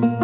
para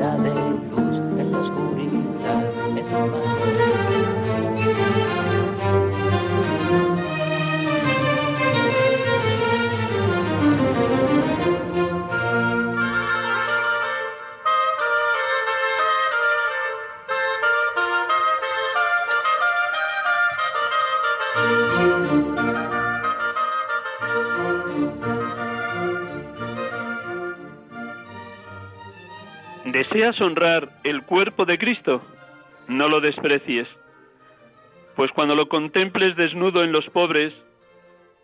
¿Deseas honrar el cuerpo de Cristo? No lo desprecies, pues cuando lo contemples desnudo en los pobres,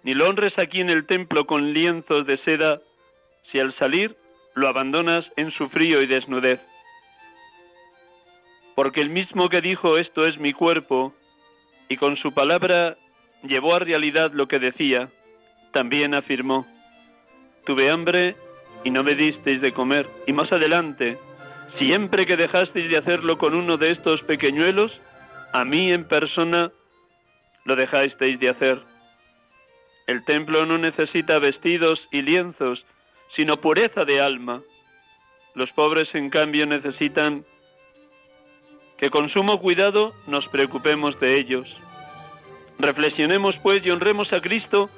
ni lo honres aquí en el templo con lienzos de seda, si al salir lo abandonas en su frío y desnudez. Porque el mismo que dijo esto es mi cuerpo, y con su palabra llevó a realidad lo que decía, también afirmó, tuve hambre y no me disteis de comer, y más adelante, Siempre que dejasteis de hacerlo con uno de estos pequeñuelos, a mí en persona lo dejasteis de hacer. El templo no necesita vestidos y lienzos, sino pureza de alma. Los pobres, en cambio, necesitan que con sumo cuidado nos preocupemos de ellos. Reflexionemos, pues, y honremos a Cristo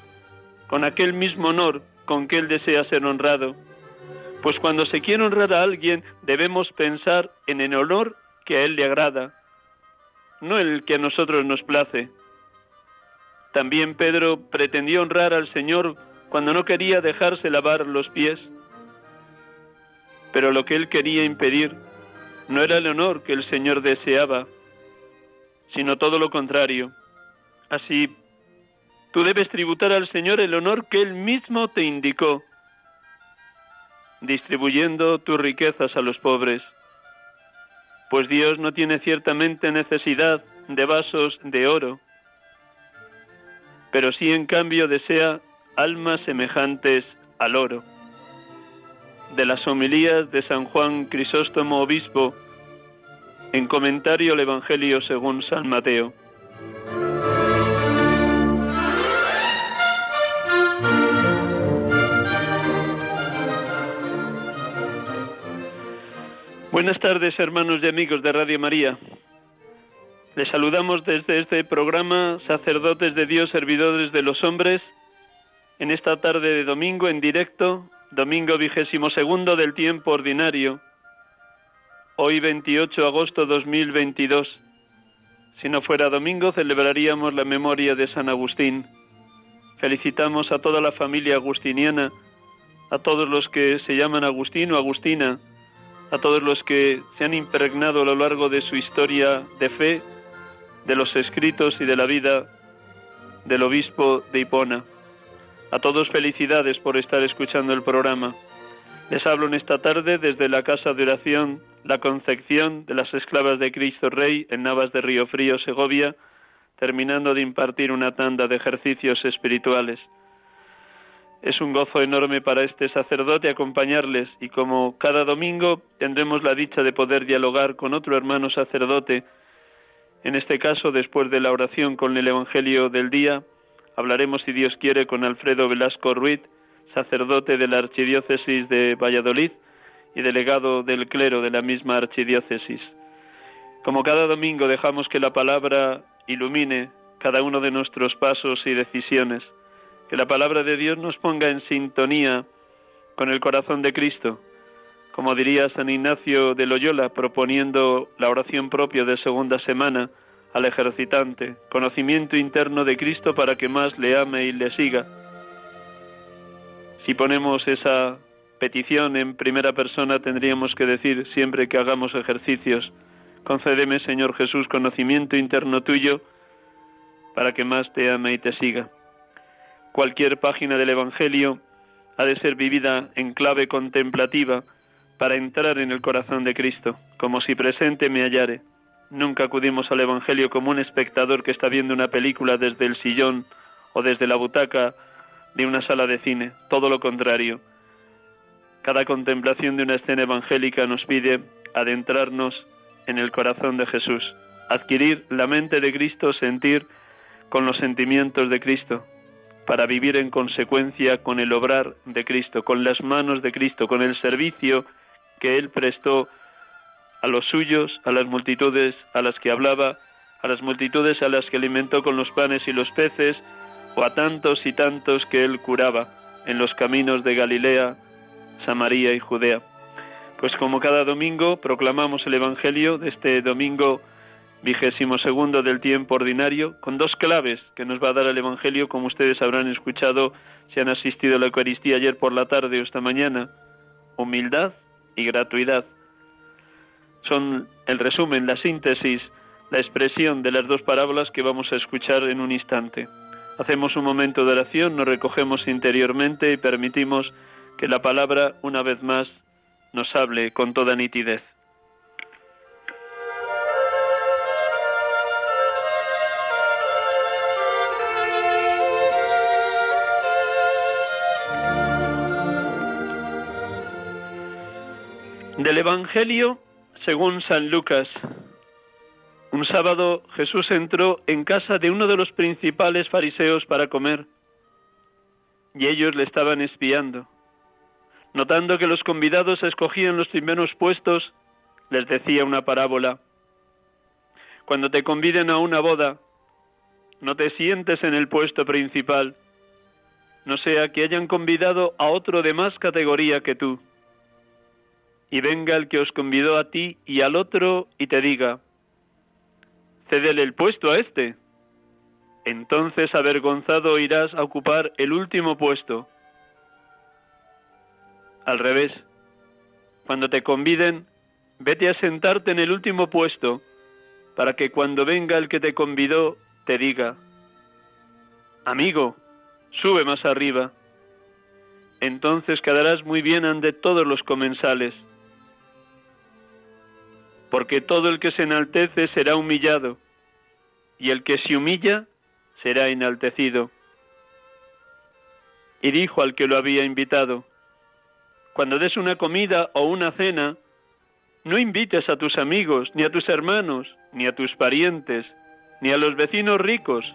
con aquel mismo honor con que Él desea ser honrado pues cuando se quiere honrar a alguien debemos pensar en el honor que a él le agrada, no el que a nosotros nos place. También Pedro pretendió honrar al Señor cuando no quería dejarse lavar los pies. Pero lo que él quería impedir no era el honor que el Señor deseaba, sino todo lo contrario. Así, tú debes tributar al Señor el honor que Él mismo te indicó distribuyendo tus riquezas a los pobres. Pues Dios no tiene ciertamente necesidad de vasos de oro, pero sí en cambio desea almas semejantes al oro. De las homilías de San Juan Crisóstomo Obispo, en comentario al Evangelio según San Mateo. Buenas tardes, hermanos y amigos de Radio María. Les saludamos desde este programa Sacerdotes de Dios, Servidores de los Hombres, en esta tarde de domingo en directo, domingo vigésimo segundo del tiempo ordinario, hoy 28 de agosto 2022. Si no fuera domingo, celebraríamos la memoria de San Agustín. Felicitamos a toda la familia agustiniana, a todos los que se llaman Agustín o Agustina, a todos los que se han impregnado a lo largo de su historia de fe, de los escritos y de la vida del obispo de Hipona. A todos felicidades por estar escuchando el programa. Les hablo en esta tarde desde la casa de oración La Concepción de las Esclavas de Cristo Rey en Navas de Río Frío, Segovia, terminando de impartir una tanda de ejercicios espirituales. Es un gozo enorme para este sacerdote acompañarles y como cada domingo tendremos la dicha de poder dialogar con otro hermano sacerdote, en este caso después de la oración con el Evangelio del día, hablaremos si Dios quiere con Alfredo Velasco Ruiz, sacerdote de la Archidiócesis de Valladolid y delegado del clero de la misma archidiócesis. Como cada domingo dejamos que la palabra ilumine cada uno de nuestros pasos y decisiones, que la palabra de Dios nos ponga en sintonía con el corazón de Cristo, como diría San Ignacio de Loyola, proponiendo la oración propia de segunda semana al ejercitante, conocimiento interno de Cristo para que más le ame y le siga. Si ponemos esa petición en primera persona, tendríamos que decir siempre que hagamos ejercicios, concédeme, Señor Jesús, conocimiento interno tuyo para que más te ame y te siga. Cualquier página del Evangelio ha de ser vivida en clave contemplativa para entrar en el corazón de Cristo, como si presente me hallare. Nunca acudimos al Evangelio como un espectador que está viendo una película desde el sillón o desde la butaca de una sala de cine, todo lo contrario. Cada contemplación de una escena evangélica nos pide adentrarnos en el corazón de Jesús, adquirir la mente de Cristo, sentir con los sentimientos de Cristo, para vivir en consecuencia con el obrar de Cristo, con las manos de Cristo, con el servicio que Él prestó a los suyos, a las multitudes a las que hablaba, a las multitudes a las que alimentó con los panes y los peces, o a tantos y tantos que Él curaba en los caminos de Galilea, Samaria y Judea. Pues como cada domingo proclamamos el Evangelio de este domingo vigésimo segundo del tiempo ordinario, con dos claves que nos va a dar el Evangelio, como ustedes habrán escuchado si han asistido a la Eucaristía ayer por la tarde o esta mañana, humildad y gratuidad. Son el resumen, la síntesis, la expresión de las dos parábolas que vamos a escuchar en un instante. Hacemos un momento de oración, nos recogemos interiormente y permitimos que la palabra, una vez más, nos hable con toda nitidez. Del Evangelio según San Lucas. Un sábado Jesús entró en casa de uno de los principales fariseos para comer, y ellos le estaban espiando. Notando que los convidados escogían los primeros puestos, les decía una parábola. Cuando te conviden a una boda, no te sientes en el puesto principal, no sea que hayan convidado a otro de más categoría que tú y venga el que os convidó a ti y al otro y te diga, cédele el puesto a este. Entonces avergonzado irás a ocupar el último puesto. Al revés, cuando te conviden, vete a sentarte en el último puesto, para que cuando venga el que te convidó te diga, amigo, sube más arriba. Entonces quedarás muy bien ante todos los comensales porque todo el que se enaltece será humillado, y el que se humilla será enaltecido. Y dijo al que lo había invitado, cuando des una comida o una cena, no invites a tus amigos, ni a tus hermanos, ni a tus parientes, ni a los vecinos ricos,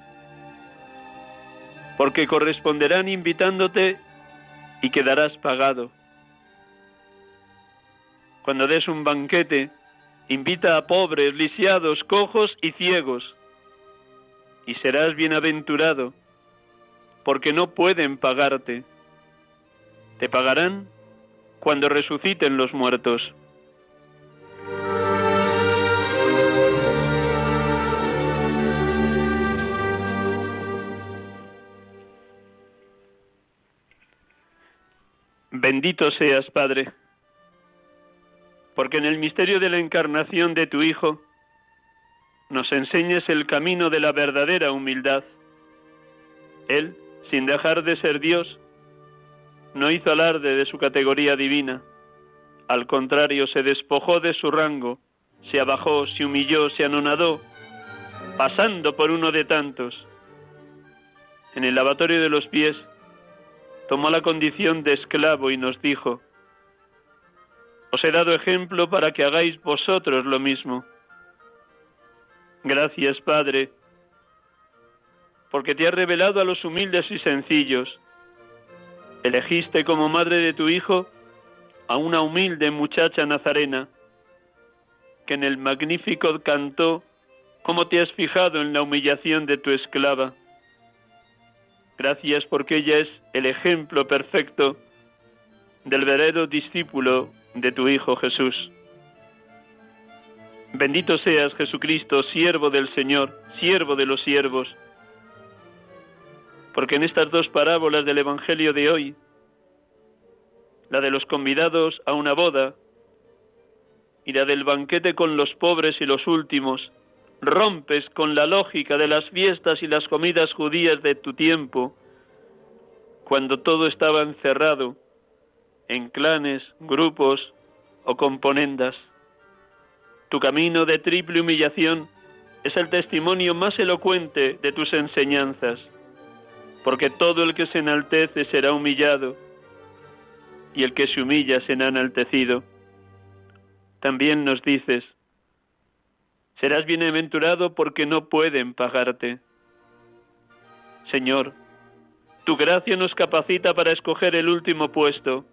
porque corresponderán invitándote y quedarás pagado. Cuando des un banquete, Invita a pobres, lisiados, cojos y ciegos, y serás bienaventurado, porque no pueden pagarte. Te pagarán cuando resuciten los muertos. Bendito seas, Padre porque en el misterio de la encarnación de tu Hijo nos enseñes el camino de la verdadera humildad. Él, sin dejar de ser Dios, no hizo alarde de su categoría divina, al contrario, se despojó de su rango, se abajó, se humilló, se anonadó, pasando por uno de tantos. En el lavatorio de los pies, tomó la condición de esclavo y nos dijo, os he dado ejemplo para que hagáis vosotros lo mismo. Gracias, Padre, porque te has revelado a los humildes y sencillos. Elegiste como madre de tu Hijo a una humilde muchacha nazarena que en el magnífico cantó cómo te has fijado en la humillación de tu esclava. Gracias porque ella es el ejemplo perfecto del verdadero discípulo de tu Hijo Jesús. Bendito seas Jesucristo, siervo del Señor, siervo de los siervos, porque en estas dos parábolas del Evangelio de hoy, la de los convidados a una boda y la del banquete con los pobres y los últimos, rompes con la lógica de las fiestas y las comidas judías de tu tiempo, cuando todo estaba encerrado en clanes, grupos o componendas. Tu camino de triple humillación es el testimonio más elocuente de tus enseñanzas, porque todo el que se enaltece será humillado, y el que se humilla será enaltecido. También nos dices, serás bienaventurado porque no pueden pagarte. Señor, tu gracia nos capacita para escoger el último puesto,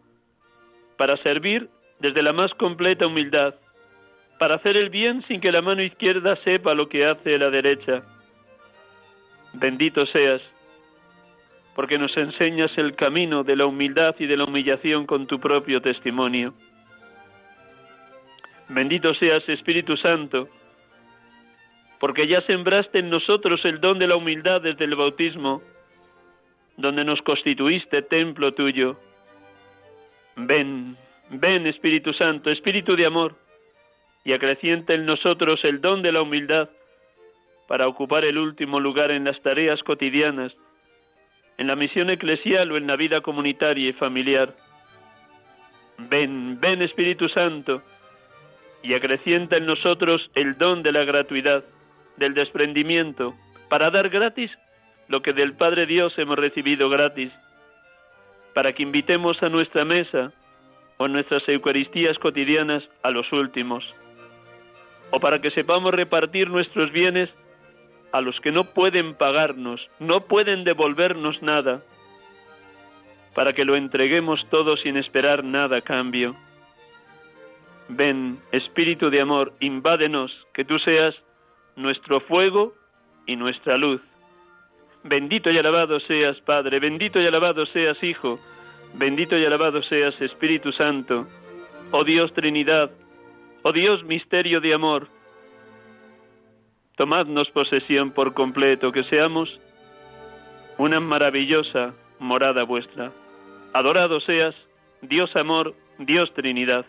para servir desde la más completa humildad, para hacer el bien sin que la mano izquierda sepa lo que hace la derecha. Bendito seas, porque nos enseñas el camino de la humildad y de la humillación con tu propio testimonio. Bendito seas, Espíritu Santo, porque ya sembraste en nosotros el don de la humildad desde el bautismo, donde nos constituiste templo tuyo. Ven, ven Espíritu Santo, Espíritu de amor, y acrecienta en nosotros el don de la humildad para ocupar el último lugar en las tareas cotidianas, en la misión eclesial o en la vida comunitaria y familiar. Ven, ven Espíritu Santo, y acrecienta en nosotros el don de la gratuidad, del desprendimiento, para dar gratis lo que del Padre Dios hemos recibido gratis, para que invitemos a nuestra mesa o nuestras Eucaristías cotidianas a los últimos, o para que sepamos repartir nuestros bienes a los que no pueden pagarnos, no pueden devolvernos nada, para que lo entreguemos todo sin esperar nada a cambio. Ven, Espíritu de amor, invádenos, que tú seas nuestro fuego y nuestra luz. Bendito y alabado seas, Padre, bendito y alabado seas, Hijo, bendito y alabado seas, Espíritu Santo. Oh Dios Trinidad, oh Dios misterio de amor, tomadnos posesión por completo, que seamos una maravillosa morada vuestra. Adorado seas, Dios amor, Dios Trinidad.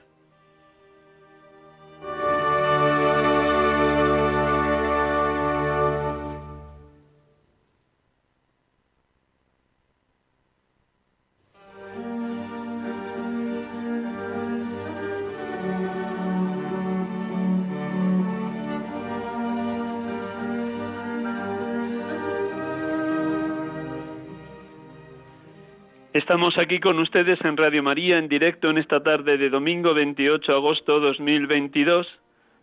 Estamos aquí con ustedes en Radio María en directo en esta tarde de domingo 28 de agosto 2022,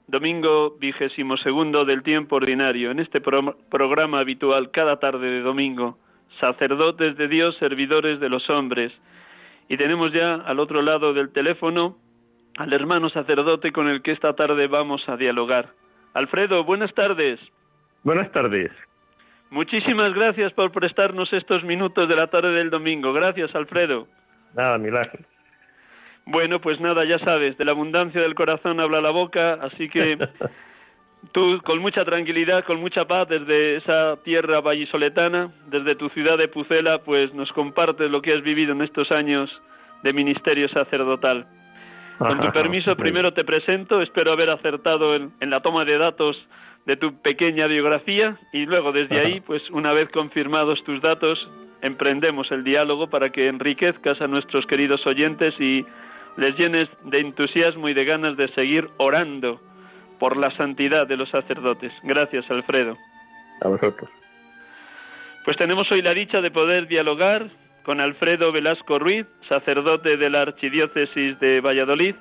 domingo vigésimo segundo del tiempo ordinario, en este programa habitual cada tarde de domingo, sacerdotes de Dios, servidores de los hombres. Y tenemos ya al otro lado del teléfono al hermano sacerdote con el que esta tarde vamos a dialogar. Alfredo, buenas tardes. Buenas tardes. Muchísimas gracias por prestarnos estos minutos de la tarde del domingo. Gracias, Alfredo. Nada, milagro. Bueno, pues nada, ya sabes, de la abundancia del corazón habla la boca, así que tú con mucha tranquilidad, con mucha paz desde esa tierra vallisoletana, desde tu ciudad de Pucela, pues nos compartes lo que has vivido en estos años de ministerio sacerdotal. Con tu permiso, primero te presento, espero haber acertado en la toma de datos de tu pequeña biografía y luego desde ahí, pues una vez confirmados tus datos, emprendemos el diálogo para que enriquezcas a nuestros queridos oyentes y les llenes de entusiasmo y de ganas de seguir orando por la santidad de los sacerdotes. Gracias, Alfredo. A vosotros. Pues tenemos hoy la dicha de poder dialogar con Alfredo Velasco Ruiz, sacerdote de la Archidiócesis de Valladolid.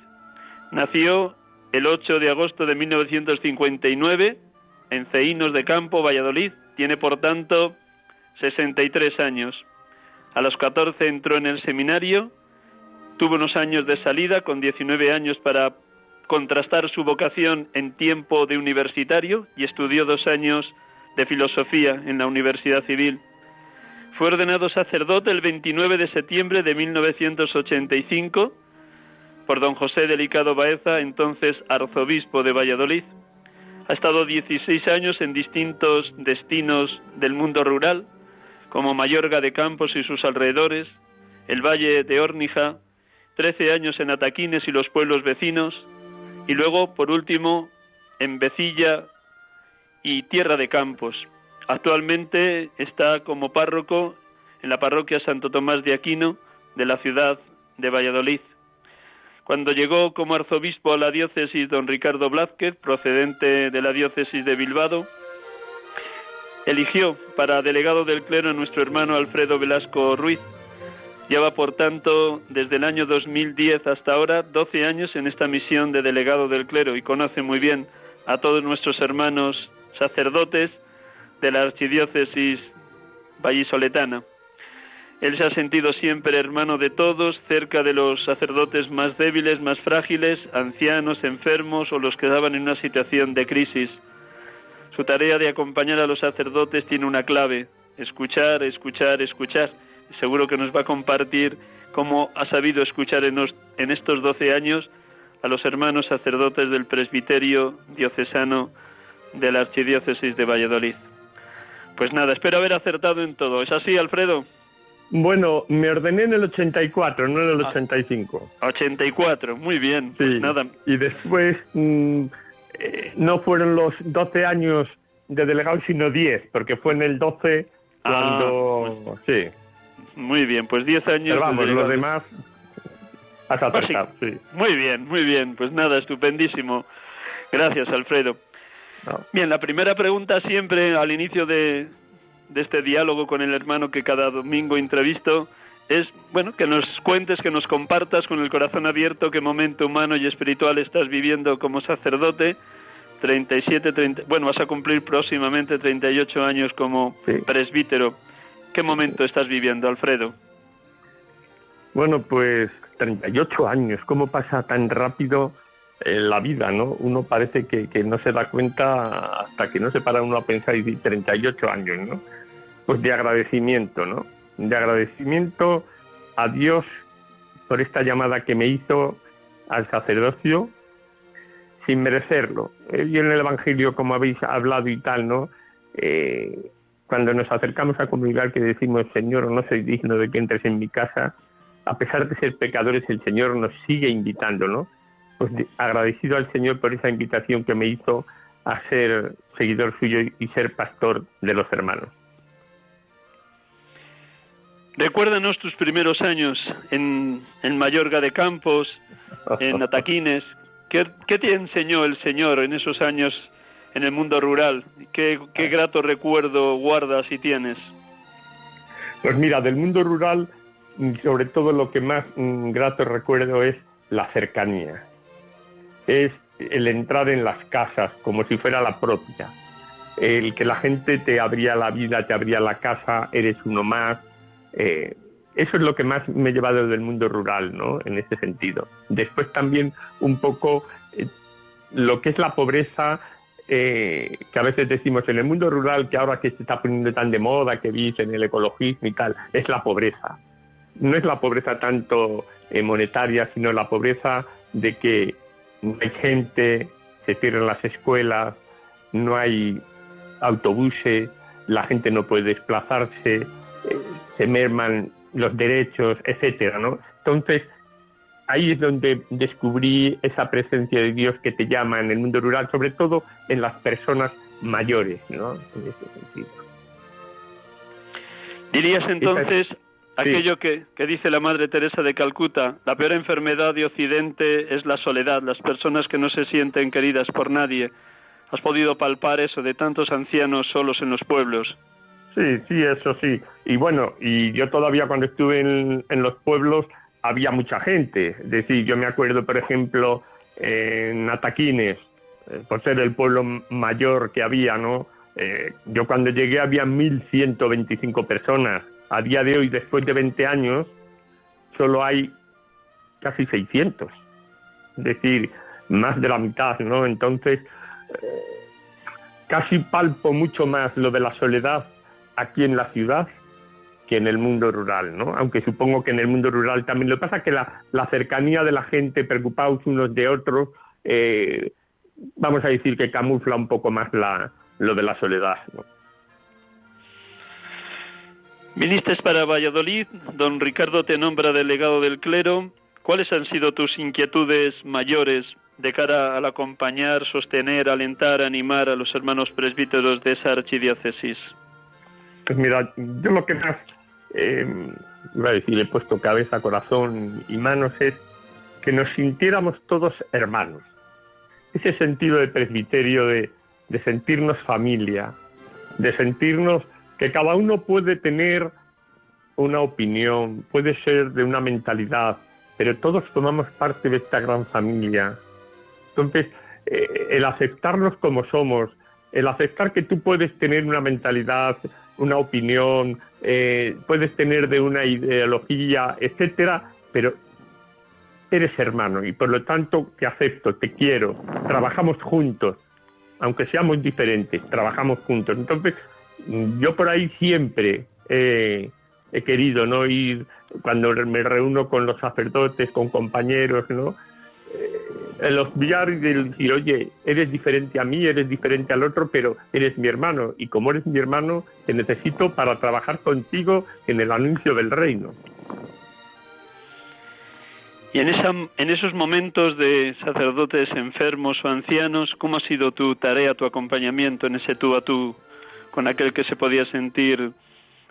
Nació el 8 de agosto de 1959 en Ceínos de Campo, Valladolid. Tiene, por tanto, 63 años. A los 14 entró en el seminario Tuvo unos años de salida, con 19 años, para contrastar su vocación en tiempo de universitario y estudió dos años de filosofía en la Universidad Civil. Fue ordenado sacerdote el 29 de septiembre de 1985 por don José Delicado Baeza, entonces arzobispo de Valladolid. Ha estado 16 años en distintos destinos del mundo rural, como Mayorga de Campos y sus alrededores, el Valle de Órnija, 13 años en Ataquines y los pueblos vecinos, y luego, por último, en Becilla y Tierra de Campos. Actualmente está como párroco en la parroquia Santo Tomás de Aquino de la ciudad de Valladolid. Cuando llegó como arzobispo a la diócesis don Ricardo Blázquez, procedente de la diócesis de Bilbao, eligió para delegado del clero a nuestro hermano Alfredo Velasco Ruiz. Lleva, por tanto, desde el año 2010 hasta ahora 12 años en esta misión de delegado del clero y conoce muy bien a todos nuestros hermanos sacerdotes de la archidiócesis vallisoletana. Él se ha sentido siempre hermano de todos, cerca de los sacerdotes más débiles, más frágiles, ancianos, enfermos o los que estaban en una situación de crisis. Su tarea de acompañar a los sacerdotes tiene una clave, escuchar, escuchar, escuchar. seguro que nos va a compartir cómo ha sabido escuchar en, en estos doce años a los hermanos sacerdotes del presbiterio diocesano de la Archidiócesis de Valladolid. Pues nada, espero haber acertado en todo. ¿Es así, Alfredo? Bueno, me ordené en el 84, no en el 85. Ah, 84, muy bien. Pues sí. nada. Y después mm, eh, no fueron los 12 años de delegado, sino 10, porque fue en el 12 cuando... Ah, sí. Muy bien, pues 10 años. Pero vamos, de los demás... Has acertado, Pues sí. Muy bien, muy bien. Pues nada, estupendísimo. Gracias, Alfredo. No. Bien, la primera pregunta siempre al inicio de, de este diálogo con el hermano que cada domingo entrevisto es, bueno, que nos cuentes, que nos compartas con el corazón abierto qué momento humano y espiritual estás viviendo como sacerdote. 37, 30, bueno, vas a cumplir próximamente 38 años como Sí. presbítero. ¿Qué momento estás viviendo, Alfredo? Bueno, pues 38 años, ¿cómo pasa tan rápido eh, la vida, no? Uno parece que, que no se da cuenta hasta que no se para uno a pensar y dice 38 años, ¿no? Pues de agradecimiento, ¿no? De agradecimiento a Dios por esta llamada que me hizo al sacerdocio sin merecerlo. Eh, Y en el Evangelio, como habéis hablado y tal, ¿no? Eh, cuando nos acercamos a comulgar que decimos, Señor, no soy digno de que entres en mi casa, a pesar de ser pecadores, el Señor nos sigue invitando, ¿no? Pues de- agradecido al Señor por esa invitación que me hizo a ser seguidor suyo y ser pastor de los hermanos. Recuérdanos tus primeros años en, en Mayorga de Campos, en Ataquines. ¿Qué, qué te enseñó el Señor en esos años en el mundo rural? ¿Qué, qué grato recuerdo guardas y tienes? Pues mira, del mundo rural, mm, sobre todo lo que más mm, grato recuerdo es la cercanía. Es el entrar en las casas como si fuera la propia. El que la gente te abría la vida, te abría la casa, eres uno más. Eh, eso es lo que más me he llevado del mundo rural, ¿no? En ese sentido. Después también un poco eh, lo que es la pobreza, eh, que a veces decimos en el mundo rural, que ahora que se está poniendo tan de moda, que dicen el ecologismo y tal, es la pobreza. No es la pobreza tanto monetaria, sino la pobreza de que no hay gente, se cierran las escuelas, no hay autobuses, la gente no puede desplazarse, se merman los derechos, etcétera, ¿no? Entonces, ahí es donde descubrí esa presencia de Dios que te llama en el mundo rural, sobre todo en las personas mayores, ¿no? En ese sentido. Dirías entonces aquello que, que dice la Madre Teresa de Calcuta, la peor enfermedad de Occidente es la soledad, las personas que no se sienten queridas por nadie. ¿Has podido palpar eso de tantos ancianos solos en los pueblos? Sí, sí, eso sí. Y bueno, y yo todavía cuando estuve en, los pueblos había mucha gente. Es decir, yo me acuerdo, por ejemplo, en Ataquines, eh, por ser el pueblo mayor que había, ¿no? Eh, yo cuando llegué había 1.125 personas. A día de hoy, después de 20 años, solo hay casi 600. Es decir, más de la mitad, ¿no? Entonces, eh, casi palpo mucho más lo de la soledad aquí en la ciudad que en el mundo rural, ¿no? Aunque supongo que en el mundo rural también. Lo que pasa es que la, cercanía de la gente, preocupados unos de otros, eh, vamos a decir que camufla un poco más la, lo de la soledad, ¿no? Viniste para Valladolid, don Ricardo te nombra delegado del clero. ¿Cuáles han sido tus inquietudes mayores de cara al acompañar, sostener, alentar, animar a los hermanos presbíteros de esa archidiócesis? Pues mira, yo lo que más, eh, iba a decir, he puesto cabeza, corazón y manos es que nos sintiéramos todos hermanos. Ese sentido de presbiterio, de, de sentirnos familia, de sentirnos que cada uno puede tener una opinión, puede ser de una mentalidad, pero todos formamos parte de esta gran familia. Entonces, eh, el aceptarnos como somos, el aceptar que tú puedes tener una mentalidad, una opinión, eh, puedes tener de una ideología, etcétera, pero eres hermano y por lo tanto te acepto, te quiero, trabajamos juntos, aunque seamos diferentes, trabajamos juntos. Entonces, yo por ahí siempre he querido no ir cuando me reúno con los sacerdotes, con compañeros, ¿no? El obviar y decir, oye, eres diferente a mí, eres diferente al otro, pero eres mi hermano y como eres mi hermano, te necesito para trabajar contigo en el anuncio del reino. Y en, esa, en esos momentos de sacerdotes enfermos o ancianos, ¿cómo ha sido tu tarea, tu acompañamiento en ese tú a tú con aquel que se podía sentir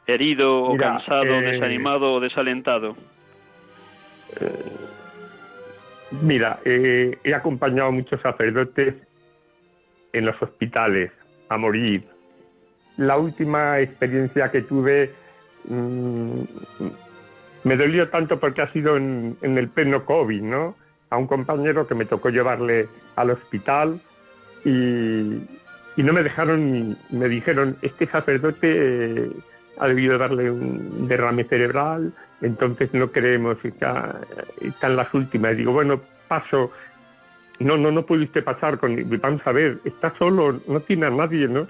herido o cansado, eh, desanimado o desalentado? Eh, mira, eh, he acompañado a muchos sacerdotes en los hospitales a morir. La última experiencia que tuve mm, me dolió tanto porque ha sido en, el pleno COVID, ¿no? A un compañero que me tocó llevarle al hospital y, no me dejaron me dijeron este sacerdote eh, ha debido darle un derrame cerebral entonces no creemos está, está en las últimas. Digo bueno paso. No no no pudiste pasar con vamos a ver está solo no tiene a nadie no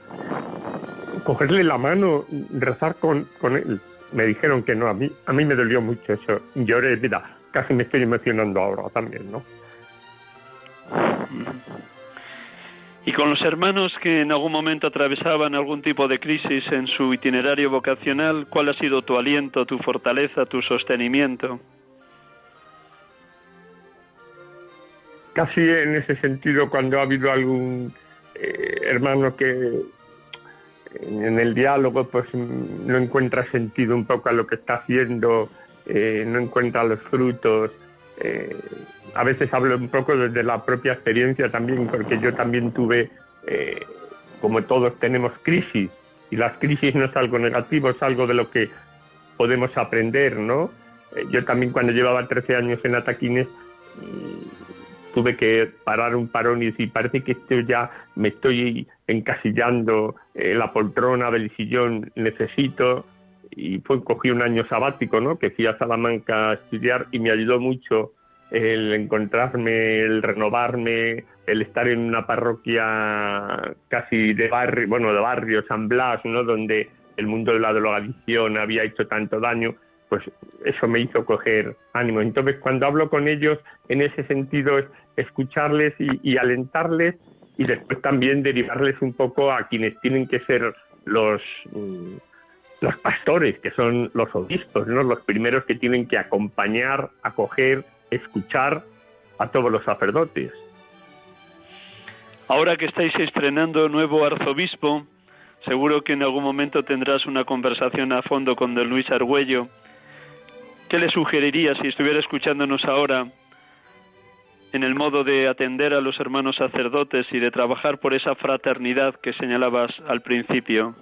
cogerle la mano rezar con, con él. Me dijeron que no a mí a mí me dolió mucho eso. Lloré mira casi me estoy emocionando ahora también no y con los hermanos que en algún momento atravesaban algún tipo de crisis en su itinerario vocacional, ¿cuál ha sido tu aliento, tu fortaleza, tu sostenimiento? Casi en ese sentido, cuando ha habido algún eh, hermano que en el diálogo pues no encuentra sentido un poco a lo que está haciendo, eh, no encuentra los frutos, eh, a veces hablo un poco desde la propia experiencia también, porque yo también tuve, eh, como todos tenemos crisis, y las crisis no es algo negativo, es algo de lo que podemos aprender, ¿no? Eh, yo también cuando llevaba 13 años en Ataquines mm, tuve que parar un parón y decir, parece que esto ya me estoy encasillando en la poltrona del sillón, necesito y fue cogí un año sabático, ¿no? Que fui a Salamanca a estudiar y me ayudó mucho el encontrarme, el renovarme, el estar en una parroquia casi de barrio, bueno, de barrio San Blas, ¿no? Donde el mundo de la drogadicción había hecho tanto daño, pues eso me hizo coger ánimo. Entonces, cuando hablo con ellos, en ese sentido es escucharles y, y alentarles y después también derivarles un poco a quienes tienen que ser los mm, los pastores, que son los obispos, ¿no? los primeros que tienen que acompañar, acoger, escuchar a todos los sacerdotes. Ahora que estáis estrenando nuevo arzobispo, seguro que en algún momento tendrás una conversación a fondo con don Luis Argüello. ¿Qué le sugeriría si estuviera escuchándonos ahora en el modo de atender a los hermanos sacerdotes y de trabajar por esa fraternidad que señalabas al principio?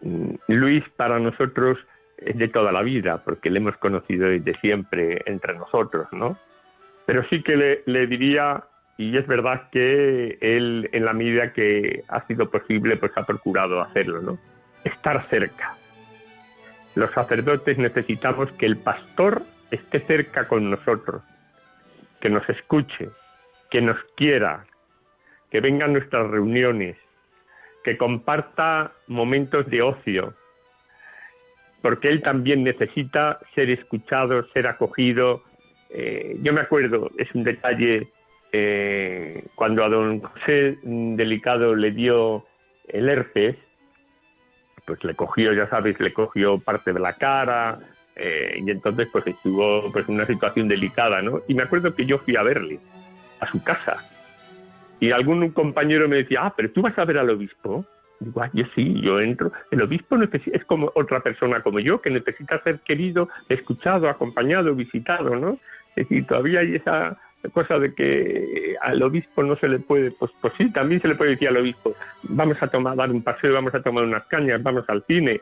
Mm, Luis para nosotros es de toda la vida, porque le hemos conocido desde siempre entre nosotros, ¿no? Pero sí que le, diría, y es verdad que él, en la medida que ha sido posible, pues ha procurado hacerlo, ¿no? Estar cerca. Los sacerdotes necesitamos que el pastor esté cerca con nosotros, que nos escuche, que nos quiera, que venga a nuestras reuniones, que comparta momentos de ocio, porque él también necesita ser escuchado, ser acogido. Eh, yo me acuerdo, es un detalle, eh, cuando a don José Delicado le dio el herpes, pues le cogió, ya sabes, le cogió parte de la cara, eh, y entonces pues estuvo pues en una situación delicada, ¿no? Y me acuerdo que yo fui a verle a su casa y algún compañero me decía, ah, pero tú vas a ver al obispo. Digo, ah, yo sí, yo entro. El obispo es como otra persona como yo, que necesita ser querido, escuchado, acompañado, visitado, ¿no? Es decir, todavía hay esa cosa de que al obispo no se le puede, pues, pues sí, también se le puede decir al obispo, vamos a tomar, dar un paseo, vamos a tomar unas cañas, vamos al cine,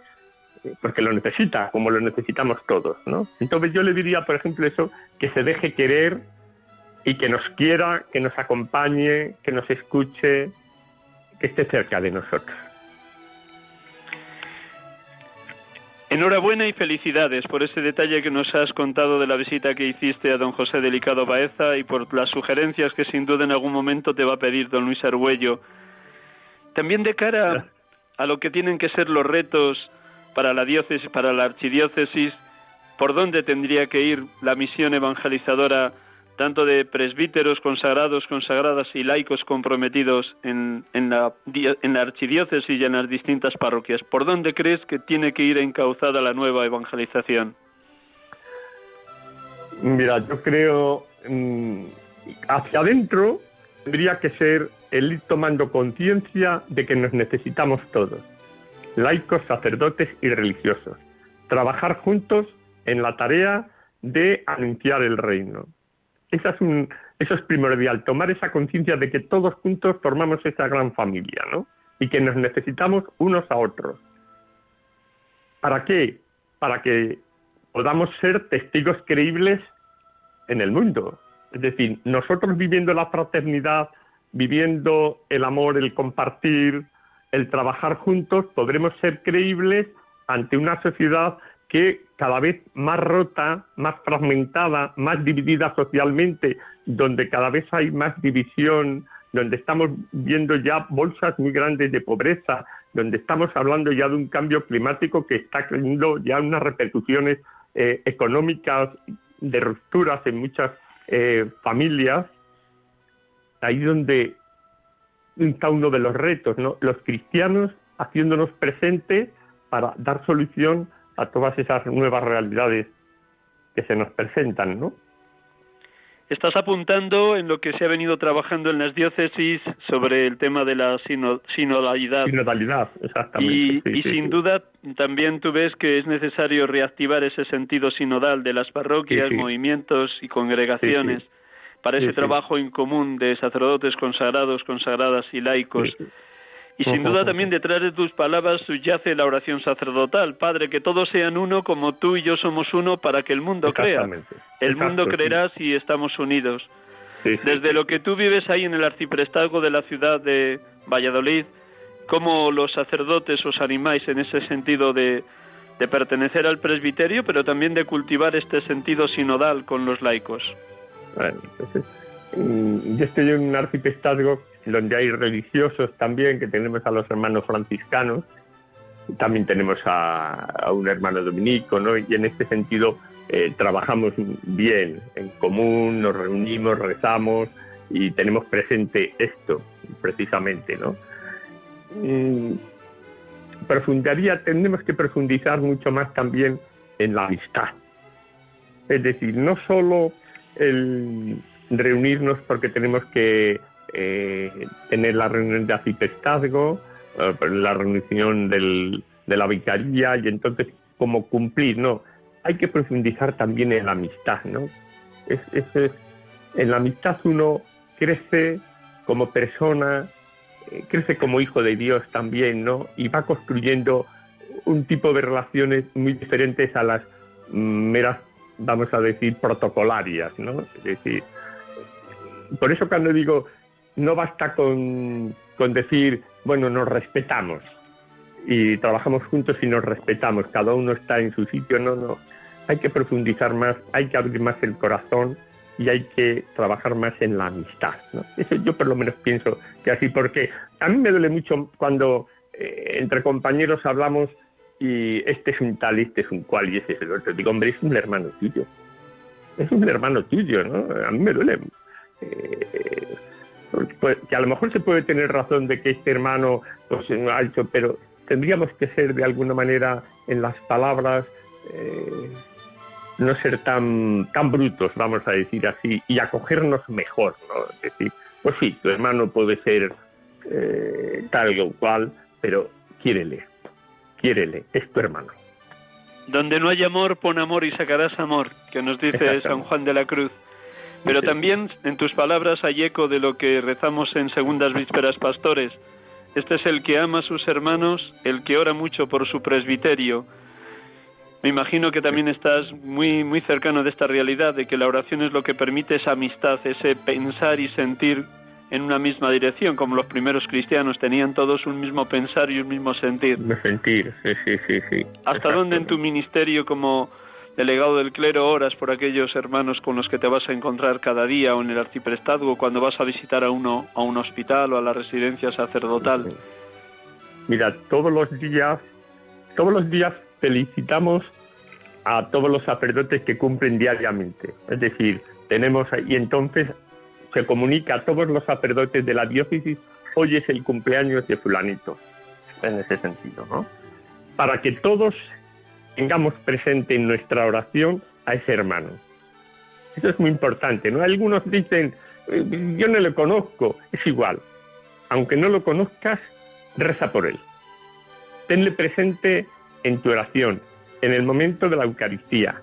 porque lo necesita, como lo necesitamos todos, ¿no? Entonces yo le diría, por ejemplo, eso, que se deje querer y que nos quiera, que nos acompañe, que nos escuche, que esté cerca de nosotros. Enhorabuena y felicidades por ese detalle que nos has contado de la visita que hiciste a don José Delicado Baeza y por las sugerencias que sin duda en algún momento te va a pedir don Luis Argüello. También de cara a lo que tienen que ser los retos para la diócesis, para la archidiócesis, por dónde tendría que ir la misión evangelizadora tanto de presbíteros consagrados, consagradas y laicos comprometidos en, en, la, en la archidiócesis y en las distintas parroquias. ¿Por dónde crees que tiene que ir encauzada la nueva evangelización? Mira, yo creo mm, hacia adentro tendría que ser el ir tomando conciencia de que nos necesitamos todos laicos, sacerdotes y religiosos, trabajar juntos en la tarea de anunciar el reino. Es, un, eso es primordial, tomar esa conciencia de que todos juntos formamos esa gran familia, ¿no? Y que nos necesitamos unos a otros. ¿Para qué? Para que podamos ser testigos creíbles en el mundo. Es decir, nosotros viviendo la fraternidad, viviendo el amor, el compartir, el trabajar juntos, podremos ser creíbles ante una sociedad que cada vez más rota, más fragmentada, más dividida socialmente, donde cada vez hay más división, donde estamos viendo ya bolsas muy grandes de pobreza, donde estamos hablando ya de un cambio climático que está teniendo ya unas repercusiones eh, económicas de rupturas en muchas eh, familias, ahí donde está uno de los retos, ¿no? Los cristianos haciéndonos presentes para dar solución a todas esas nuevas realidades que se nos presentan, ¿no? Estás apuntando en lo que se ha venido trabajando en las diócesis sobre el tema de la sinodalidad. Sinodalidad, exactamente. Y, sin duda también tú ves que es necesario reactivar ese sentido sinodal de las parroquias, movimientos y congregaciones para ese trabajo en común de sacerdotes consagrados, consagradas y laicos. Y sin duda también detrás de tus palabras subyace la oración sacerdotal. Padre, que todos sean uno como tú y yo somos uno para que el mundo crea. El mundo creerá si estamos unidos. Desde lo que tú vives ahí en el arciprestazgo de la ciudad de Valladolid, ¿cómo los sacerdotes os animáis en ese sentido de, de pertenecer al presbiterio, pero también de cultivar este sentido sinodal con los laicos? Bueno, mm, yo estoy en un arciprestazgo donde hay religiosos también, que tenemos a los hermanos franciscanos, también tenemos a, un hermano dominico, ¿no? Y en este sentido eh, trabajamos bien, en común, nos reunimos, rezamos y tenemos presente esto, precisamente, ¿no? Mm, profundaría, tenemos que profundizar mucho más también en la amistad. Es decir, no solo el reunirnos porque tenemos que eh, tener la reunión de arciprestazgo, eh, la reunión del, de la vicaría y entonces como cumplir, no, hay que profundizar también en la amistad, ¿no? En la amistad uno crece como persona, eh, crece como hijo de Dios también, ¿no? Y va construyendo un tipo de relaciones muy diferentes a las meras vamos a decir, protocolarias, ¿no? Es decir, por eso cuando digo, no basta con, con decir, bueno, nos respetamos y trabajamos juntos y nos respetamos, cada uno está en su sitio, no, no. hay que profundizar más, hay que abrir más el corazón y hay que trabajar más en la amistad. ¿no? Eso yo por lo menos pienso que así, porque a mí me duele mucho cuando eh, entre compañeros hablamos y este es un tal, este es un cual y ese es el otro. Digo, hombre, es un hermano tuyo. Es un hermano tuyo, ¿no? A mí me duele. Eh, pues, que a lo mejor se puede tener razón de que este hermano pues, ha hecho, pero tendríamos que ser de alguna manera en las palabras, eh, no ser tan, tan brutos, vamos a decir así, y acogernos mejor, ¿no? Es decir, pues sí, tu hermano puede ser eh, tal o cual, pero quiérele, quiérele, es tu hermano. Donde no hay amor, pon amor y sacarás amor, que nos dice San Juan de la Cruz. Pero también en tus palabras hay eco de lo que rezamos en segundas vísperas pastores. Este es el que ama a sus hermanos, el que ora mucho por su presbiterio. Me imagino que también estás muy muy cercano de esta realidad de que la oración es lo que permite esa amistad, ese pensar y sentir en una misma dirección, como los primeros cristianos tenían todos un mismo pensar y un mismo sentir. sentir, sí, sí, sí, sí. ¿Hasta dónde en tu ministerio como delegado del clero oras por aquellos hermanos con los que te vas a encontrar cada día o en el arciprestazgo cuando vas a visitar a uno a un hospital o a la residencia sacerdotal? Mira, todos los días, todos los días felicitamos a todos los sacerdotes que cumplen diariamente. Es decir, tenemos y entonces se comunica a todos los sacerdotes de la diócesis, hoy es el cumpleaños de fulanito, en ese sentido, ¿no? Para que todos tengamos presente en nuestra oración a ese hermano. Eso es muy importante, ¿no? Algunos dicen, eh, yo no lo conozco, es igual. Aunque no lo conozcas, reza por él. Tenle presente en tu oración, en el momento de la Eucaristía.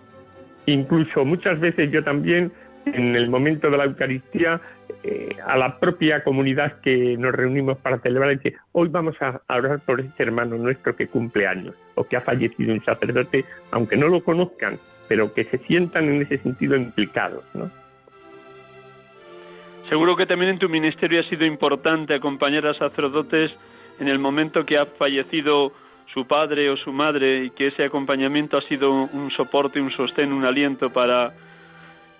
Incluso muchas veces yo también, en el momento de la Eucaristía, eh, a la propia comunidad que nos reunimos para celebrar, dice, hoy vamos a, orar por este hermano nuestro que cumple años o que ha fallecido un sacerdote, aunque no lo conozcan, pero que se sientan en ese sentido implicados, ¿no? Seguro que también en tu ministerio ha sido importante acompañar a sacerdotes en el momento que ha fallecido su padre o su madre y que ese acompañamiento ha sido un soporte, un sostén, un aliento para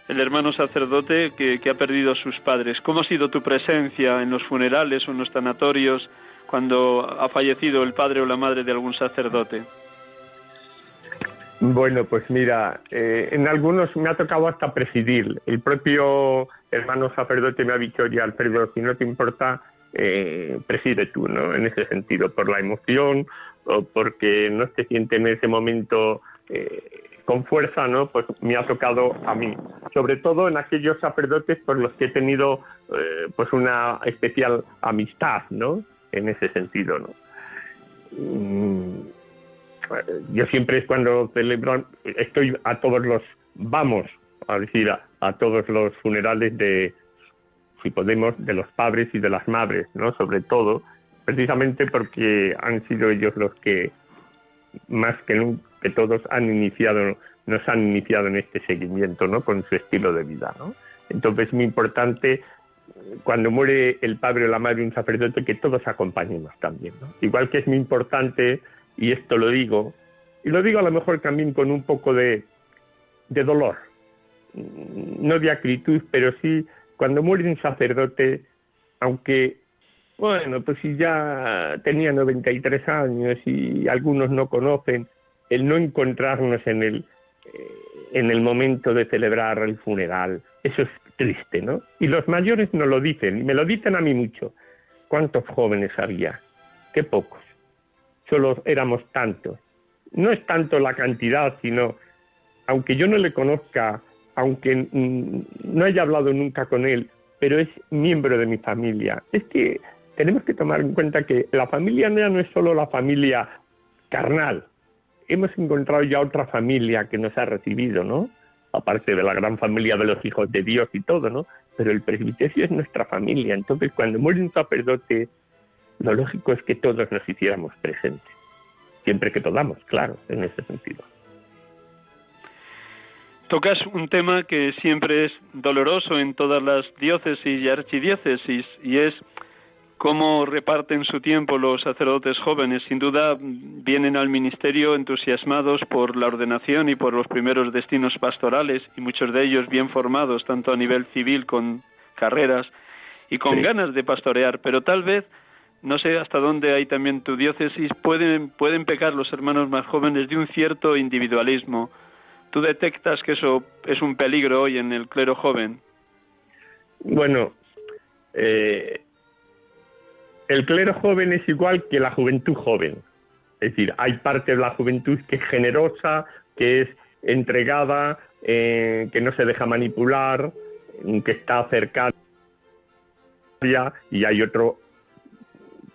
el hermano sacerdote que, ha perdido a sus padres. ¿Cómo ha sido tu presencia en los funerales o en los sanatorios cuando ha fallecido el padre o la madre de algún sacerdote? Bueno, pues mira, eh, en algunos me ha tocado hasta presidir. El propio hermano sacerdote me ha dicho, ya Alfredo, si no te importa, eh, preside tú, ¿no? En ese sentido, por la emoción o porque no se siente en ese momento eh, con fuerza, ¿no? Pues me ha tocado a mí, sobre todo en aquellos sacerdotes por los que he tenido eh, pues una especial amistad, ¿no? En ese sentido, ¿no? Mm, yo siempre es cuando celebro, estoy a todos los, vamos a decir, a, todos los funerales de, si podemos, de los padres y de las madres, ¿no? Sobre todo, precisamente porque han sido ellos los que más que nunca que todos han iniciado, nos han iniciado en este seguimiento, ¿no? Con su estilo de vida, ¿no? Entonces es muy importante cuando muere el padre o la madre un sacerdote que todos acompañemos también, ¿no? Igual que es muy importante, y esto lo digo, y lo digo a lo mejor también con un poco de, de dolor, no de acritud, pero sí cuando muere un sacerdote, aunque bueno, pues si ya tenía 93 años y algunos no conocen, el no encontrarnos en el, eh, en el momento de celebrar el funeral, eso es triste, ¿no? Y los mayores no lo dicen, me lo dicen a mí mucho. ¿Cuántos jóvenes había? Qué pocos. Solo éramos tantos. No es tanto la cantidad, sino, aunque yo no le conozca, aunque no haya hablado nunca con él, pero es miembro de mi familia. Es que tenemos que tomar en cuenta que la familia no es solo la familia carnal, hemos encontrado ya otra familia que nos ha recibido, ¿no? Aparte de la gran familia de los hijos de Dios y todo, ¿no? Pero el presbiterio es nuestra familia. Entonces, cuando muere un sacerdote, lo lógico es que todos nos hiciéramos presentes. Siempre que podamos, claro, en ese sentido. Tocas un tema que siempre es doloroso en todas las diócesis y archidiócesis, y es cómo reparten su tiempo los sacerdotes jóvenes. Sin duda vienen al ministerio entusiasmados por la ordenación y por los primeros destinos pastorales y muchos de ellos bien formados tanto a nivel civil con carreras y con ganas de pastorear, pero tal vez no sé hasta dónde hay también tu diócesis pueden pueden pecar los hermanos más jóvenes de un cierto individualismo. ¿Tú detectas que eso es un peligro hoy en el clero joven? Bueno, eh, el clero joven es igual que la juventud joven. Es decir, hay parte de la juventud que es generosa, que es entregada, eh, que no se deja manipular, que está cercana y hay otro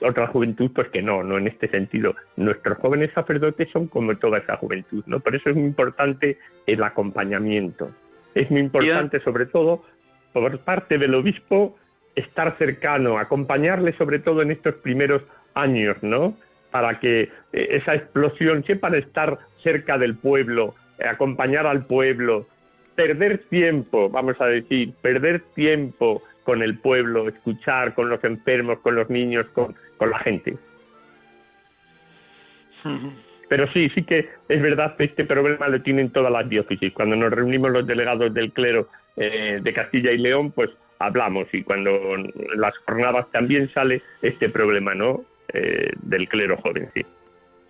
otra juventud pues que no, no en este sentido. Nuestros jóvenes sacerdotes son como toda esa juventud, ¿no? Por eso es muy importante el acompañamiento. Es muy importante sobre todo por parte del obispo estar cercano, acompañarle sobre todo en estos primeros años, ¿no? Para que eh, esa explosión, siempre para estar cerca del pueblo, eh, acompañar al pueblo, perder tiempo, vamos a decir, perder tiempo con el pueblo, escuchar con los enfermos, con los niños, con, con la gente. Pero sí, sí que es verdad que este problema lo tienen todas las diócesis. Cuando nos reunimos los delegados del clero eh, de Castilla y León, pues hablamos y cuando en las jornadas también sale este problema, ¿no? Eh, del clero joven, sí.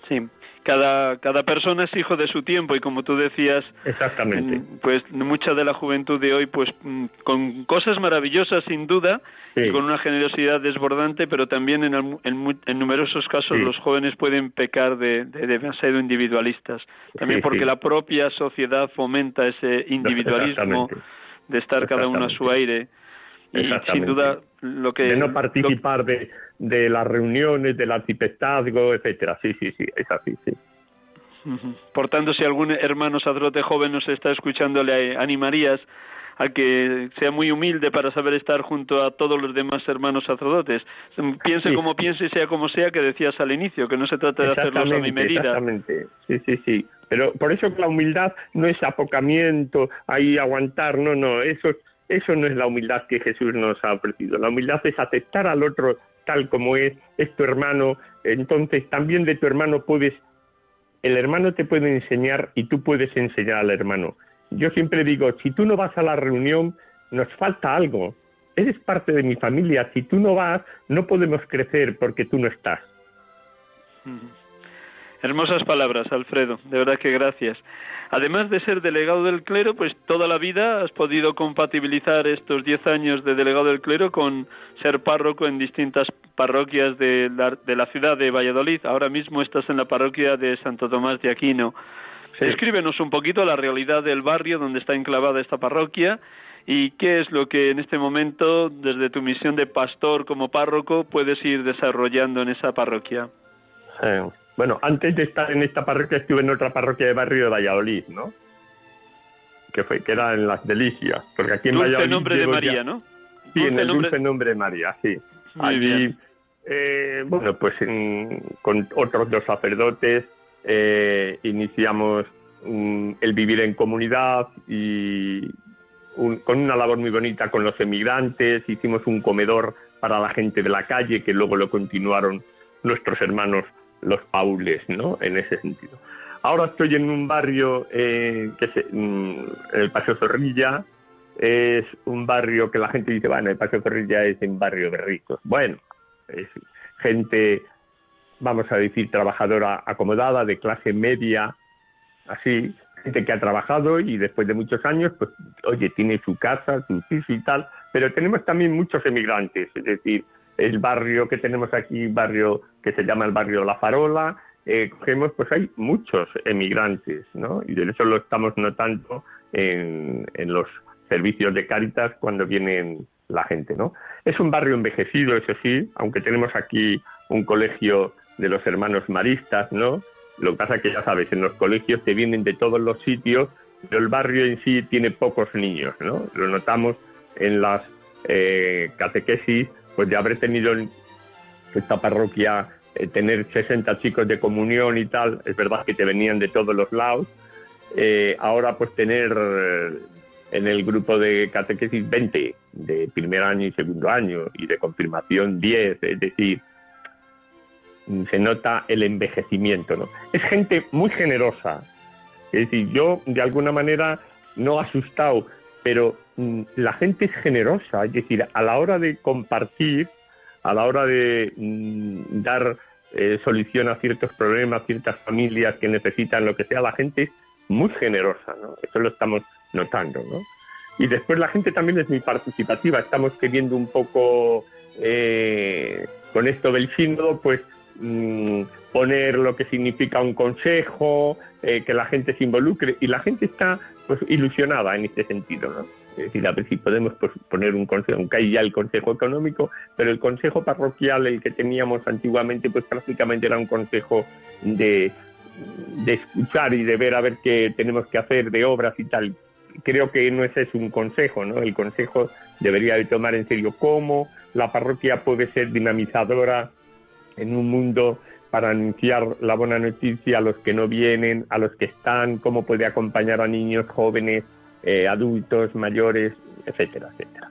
Sí, cada, cada persona es hijo de su tiempo y como tú decías, exactamente, mm, pues mucha de la juventud de hoy, pues mm, con cosas maravillosas sin duda y con una generosidad desbordante, pero también en, en, numerosos casos los jóvenes pueden pecar de, de, demasiado individualistas, también porque la propia sociedad fomenta ese individualismo de estar cada uno a su aire y sin duda lo que de no participar de, de las reuniones del arcipestazgo etcétera. Sí sí sí es así sí. Por tanto si algún hermano sacerdote joven nos está escuchando le animarías a que sea muy humilde para saber estar junto a todos los demás hermanos sacerdotes. Piense como piense y sea como sea, que decías al inicio, que no se trata de hacerlo a mi medida. Exactamente, sí, sí, sí. Pero por eso que la humildad no es apocamiento, ahí aguantar, no, no, eso eso no es la humildad que Jesús nos ha ofrecido. La humildad es aceptar al otro tal como es, es tu hermano. Entonces también de tu hermano puedes, el hermano te puede enseñar y tú puedes enseñar al hermano. Yo siempre digo, si tú no vas a la reunión, nos falta algo. Eres parte de mi familia. Si tú no vas, no podemos crecer porque tú no estás. Hermosas palabras, Alfredo. De verdad que gracias. Además de ser delegado del clero, pues toda la vida has podido compatibilizar estos diez años de delegado del clero con ser párroco en distintas parroquias de la, ciudad de Valladolid. Ahora mismo estás en la parroquia de Santo Tomás de Aquino. Escríbenos un poquito la realidad del barrio donde está enclavada esta parroquia y qué es lo que en este momento, desde tu misión de pastor como párroco, puedes ir desarrollando en esa parroquia. Bueno, antes de estar en esta parroquia estuve en otra parroquia de barrio de Valladolid, ¿no? Que fue que era en las Delicias, porque aquí en dulce Valladolid nombre de María, ¿no? Sí, en el dulce nombre de María, sí. Allí, eh, bueno, pues con otros dos sacerdotes eh, iniciamos el vivir en comunidad y con una labor muy bonita con los emigrantes, hicimos un comedor para la gente de la calle que luego lo continuaron nuestros hermanos los paules, ¿no? En ese sentido. Ahora estoy en un barrio eh, que es mm, el Paseo Zorrilla. Es un barrio que la gente dice, bueno, el Paseo Zorrilla es un barrio de ricos. Bueno, es gente, vamos a decir, trabajadora acomodada, de clase media, así, gente que ha trabajado y después de muchos años, pues, oye, tiene su casa, su piso y tal, pero tenemos también muchos emigrantes, es decir, el barrio que tenemos aquí, barrio que se llama el barrio La Farola, eh, cogemos, pues hay muchos emigrantes, ¿no? Y de eso lo estamos notando en, en los servicios de Cáritas cuando vienen la gente, ¿no? Es un barrio envejecido, eso sí, aunque tenemos aquí un colegio de los hermanos maristas, ¿no? Lo que pasa es que ya sabes, en los colegios te vienen de todos los sitios, pero el barrio en sí tiene pocos niños, ¿no? Lo notamos en las eh, catequesis pues de haber tenido esta parroquia, eh, tener 60 chicos de comunión y tal, es verdad que te venían de todos los lados. Eh, ahora pues tener eh, en el grupo de catequesis 20, de primer año y segundo año, y de confirmación 10, es decir, se nota el envejecimiento, ¿no? Es gente muy generosa, es decir, yo de alguna manera no asustado, pero mm, la gente es generosa, es decir, a la hora de compartir, a la hora de mm, dar eh, solución a ciertos problemas, ciertas familias que necesitan lo que sea, la gente es muy generosa, ¿no? Eso lo estamos notando, ¿no? Y después la gente también es muy participativa, estamos queriendo un poco eh, con esto del sínodo, pues mm, poner lo que significa un consejo, eh, que la gente se involucre y la gente está pues ilusionada en este sentido, ¿no? Es decir, a ver si podemos pues, poner un consejo, aunque hay ya el consejo económico, pero el consejo parroquial, el que teníamos antiguamente, pues prácticamente era un consejo de, de escuchar y de ver a ver qué tenemos que hacer de obras y tal. Creo que no ese es un consejo, ¿no? El consejo debería de tomar en serio cómo la parroquia puede ser dinamizadora en un mundo para anunciar la buena noticia a los que no vienen, a los que están, cómo puede acompañar a niños, jóvenes, eh, adultos, mayores, etcétera, etcétera.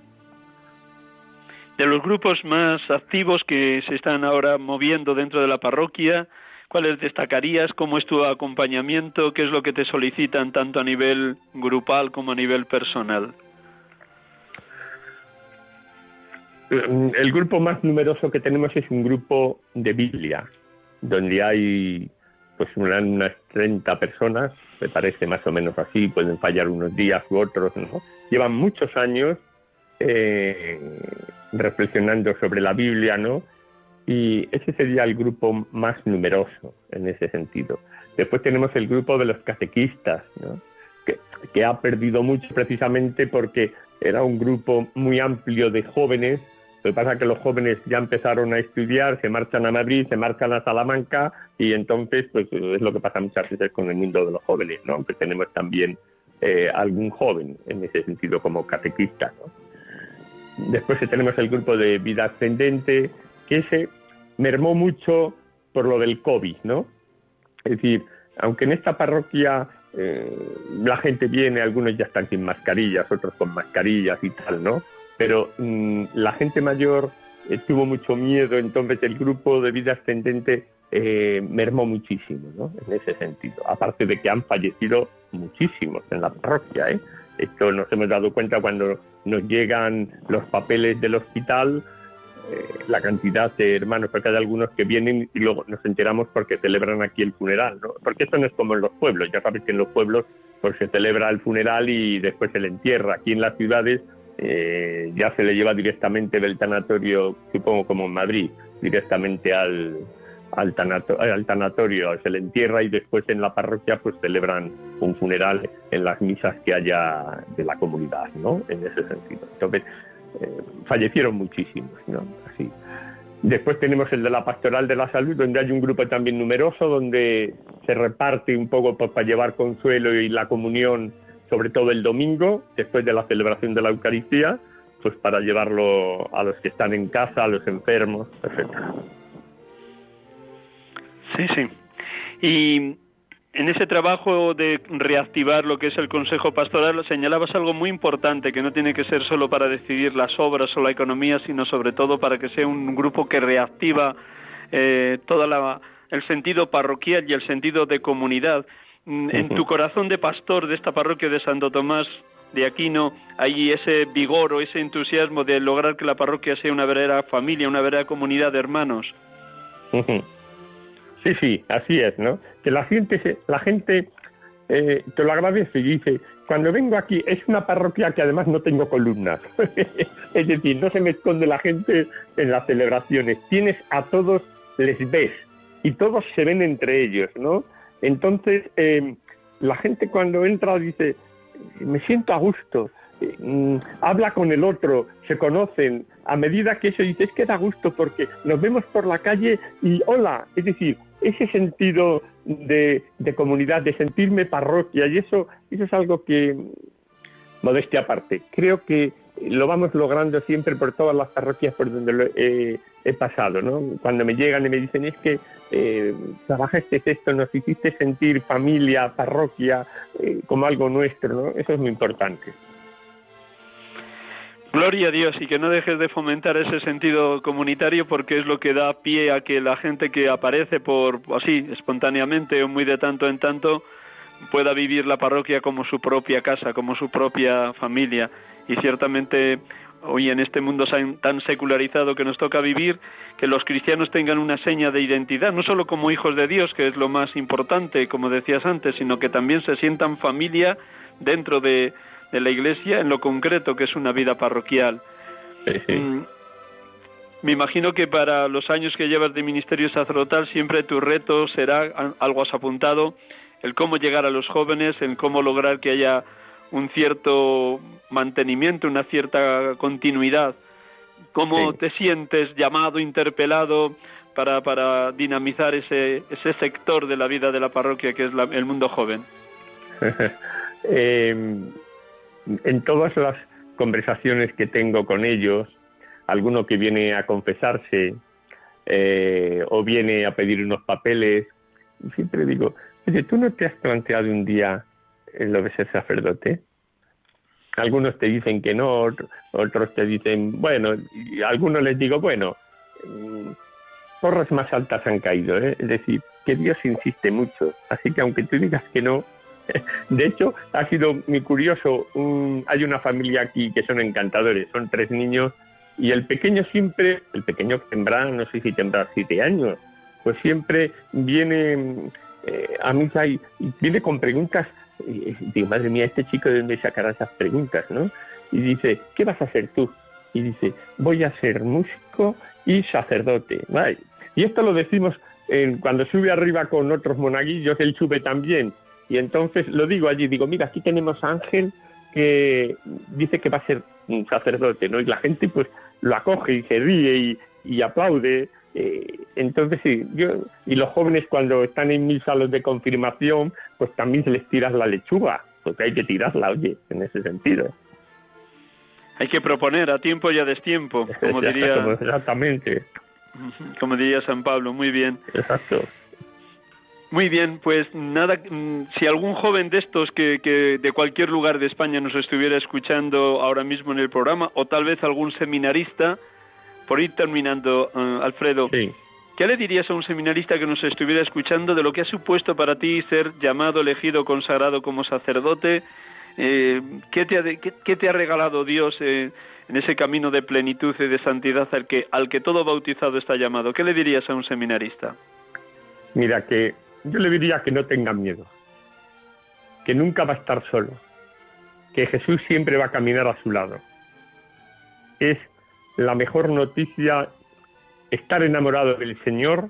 De los grupos más activos que se están ahora moviendo dentro de la parroquia, ¿cuáles destacarías? ¿Cómo es tu acompañamiento? ¿Qué es lo que te solicitan tanto a nivel grupal como a nivel personal? El grupo más numeroso que tenemos es un grupo de Biblia, donde hay pues unas 30 personas, me parece más o menos así, pueden fallar unos días u otros, ¿no? Llevan muchos años eh, reflexionando sobre la Biblia, ¿no? Y ese sería el grupo más numeroso en ese sentido. Después tenemos el grupo de los catequistas, ¿no? que, que ha perdido mucho precisamente porque era un grupo muy amplio de jóvenes lo que pasa es que los jóvenes ya empezaron a estudiar, se marchan a Madrid, se marchan a Salamanca y entonces pues es lo que pasa muchas veces con el mundo de los jóvenes, ¿no? Aunque tenemos también eh, algún joven en ese sentido como catequista, ¿no? Después tenemos el grupo de vida ascendente que se mermó mucho por lo del COVID, ¿no? Es decir, aunque en esta parroquia eh, la gente viene, algunos ya están sin mascarillas, otros con mascarillas y tal, ¿no? Pero mm, la gente mayor eh, tuvo mucho miedo, entonces el grupo de vida ascendente eh, mermó muchísimo, ¿no? En ese sentido. Aparte de que han fallecido muchísimos en la parroquia, ¿eh? Esto nos hemos dado cuenta cuando nos llegan los papeles del hospital, eh, la cantidad de hermanos, porque hay algunos que vienen y luego nos enteramos porque celebran aquí el funeral, ¿no? Porque esto no es como en los pueblos, ya sabes que en los pueblos pues se celebra el funeral y después se le entierra. Aquí en las ciudades eh, ya se le lleva directamente del tanatorio, supongo como en Madrid, directamente al, al, al, tanatorio, se le entierra y después en la parroquia pues celebran un funeral en las misas que haya de la comunidad, ¿no? En ese sentido. Entonces, eh, fallecieron muchísimos, ¿no? Así. Después tenemos el de la Pastoral de la Salud, donde hay un grupo también numeroso, donde se reparte un poco pues, para llevar consuelo y la comunión sobre todo el domingo, después de la celebración de la Eucaristía, pues para llevarlo a los que están en casa, a los enfermos, etcétera. Sí, sí. Y en ese trabajo de reactivar lo que es el Consejo Pastoral señalabas algo muy importante, que no tiene que ser solo para decidir las obras o la economía, sino sobre todo para que sea un grupo que reactiva eh, toda la el sentido parroquial y el sentido de comunidad. Mm, en tu corazón de pastor de esta parroquia de Santo Tomás de Aquino hay ese vigor o ese entusiasmo de lograr que la parroquia sea una verdadera familia, una verdadera comunidad de hermanos. Sí, sí, así es, ¿no? Que la gente, la gente eh, te lo agradece y dice, cuando vengo aquí es una parroquia que además no tengo columnas. es decir, no se me esconde la gente en las celebraciones. Tienes a todos, les ves y todos se ven entre ellos, ¿no? Entonces, eh, la gente cuando entra dice, me siento a gusto, eh, mm, habla con el otro, se conocen, a medida que eso dice, es que da gusto porque nos vemos por la calle y hola, es decir, ese sentido de, comunidad, de sentirme parroquia, y eso, eso es algo que, modestia aparte, creo que lo vamos logrando siempre por todas las parroquias por donde lo he, pasado, ¿no? Cuando me llegan y me dicen, es que eh, trabajaste esto, nos hiciste sentir familia, parroquia, eh, como algo nuestro, ¿no? Eso es muy importante. Gloria a Dios y que no dejes de fomentar ese sentido comunitario porque es lo que da pie a que la gente que aparece por así espontáneamente o muy de tanto en tanto pueda vivir la parroquia como su propia casa, como su propia familia y ciertamente hoy en este mundo tan secularizado que nos toca vivir, que los cristianos tengan una seña de identidad, no solo como hijos de Dios, que es lo más importante, como decías antes, sino que también se sientan familia dentro de, de la Iglesia en lo concreto que es una vida parroquial. Mm, me imagino que para los años que llevas de ministerio sacerdotal siempre tu reto será, algo has apuntado, el cómo llegar a los jóvenes, el cómo lograr que haya un cierto mantenimiento, una cierta continuidad. ¿Cómo te sientes llamado, interpelado para, para dinamizar ese, ese sector de la vida de la parroquia que es el mundo joven? eh, en todas las conversaciones que tengo con ellos, alguno que viene a confesarse eh, o viene a pedir unos papeles, siempre digo, oye, ¿tú no te has planteado un día lo de ser sacerdote? Algunos te dicen que no, otros te dicen, bueno, y a algunos les digo, bueno, mm, porras más altas han caído, ¿eh? es decir, que Dios insiste mucho, así que aunque tú digas que no, de hecho, ha sido muy curioso. hay una familia aquí que son encantadores, son tres niños y el pequeño siempre, el pequeño que tendrá, no sé si tendrá siete años, pues siempre viene eh, a misa y, viene con preguntas. Y digo, madre mía, este chico de dónde sacará esas preguntas, ¿no? Y dice, ¿qué vas a hacer tú? Y dice, voy a ser músico y sacerdote. Y esto lo decimos cuando sube arriba con otros monaguillos, él sube también y entonces lo digo allí, digo, mira, aquí tenemos Ángel que dice que va a ser un sacerdote, ¿no? Y la gente pues lo acoge y se ríe y, aplaude. Eh, entonces sí, yo, y los jóvenes cuando están en mis salos de confirmación, pues también se les tiras la lechuga, porque hay que tirarla, oye, en ese sentido. Hay que proponer a tiempo y a destiempo, como diría. Exactamente. Como diría San Pablo, muy bien. Exacto. Muy bien, pues nada, mm, si algún joven de estos que, que, de cualquier lugar de España nos estuviera escuchando ahora mismo en el programa, o tal vez algún seminarista, por ir terminando, eh, Alfredo, ¿qué le dirías a un seminarista que nos estuviera escuchando de lo que ha supuesto para ti ser llamado, elegido, consagrado como sacerdote? Eh, ¿qué, te ha, qué, te ha regalado Dios eh, en ese camino de plenitud y de santidad al que, al que todo bautizado está llamado? ¿Qué le dirías a un seminarista? Mira, que yo le diría que no tenga miedo, que nunca va a estar solo, que Jesús siempre va a caminar a su lado. Es la mejor noticia estar enamorado del Señor,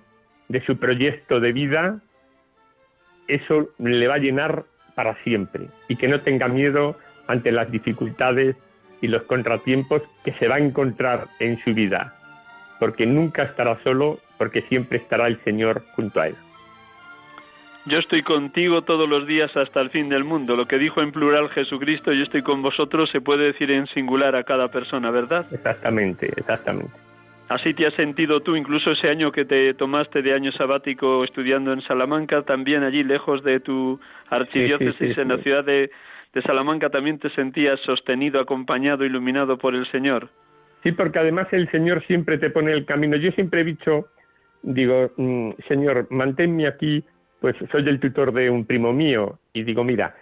de su proyecto de vida, eso le va a llenar para siempre y que no tenga miedo ante las dificultades y los contratiempos que se va a encontrar en su vida, porque nunca estará solo, porque siempre estará el Señor junto a él. Yo estoy contigo todos los días hasta el fin del mundo. Lo que dijo en plural Jesucristo, yo estoy con vosotros, se puede decir en singular a cada persona, ¿verdad? Exactamente, exactamente. Así te has sentido tú, incluso ese año que te tomaste de año sabático estudiando en Salamanca, también allí lejos de tu archidiócesis en la ciudad de, de Salamanca, también te sentías sostenido, acompañado, iluminado por el Señor. Sí, porque además el Señor siempre te pone el camino. Yo siempre he dicho, digo, mm, Señor, manténme aquí pues soy el tutor de un primo mío y digo, mira,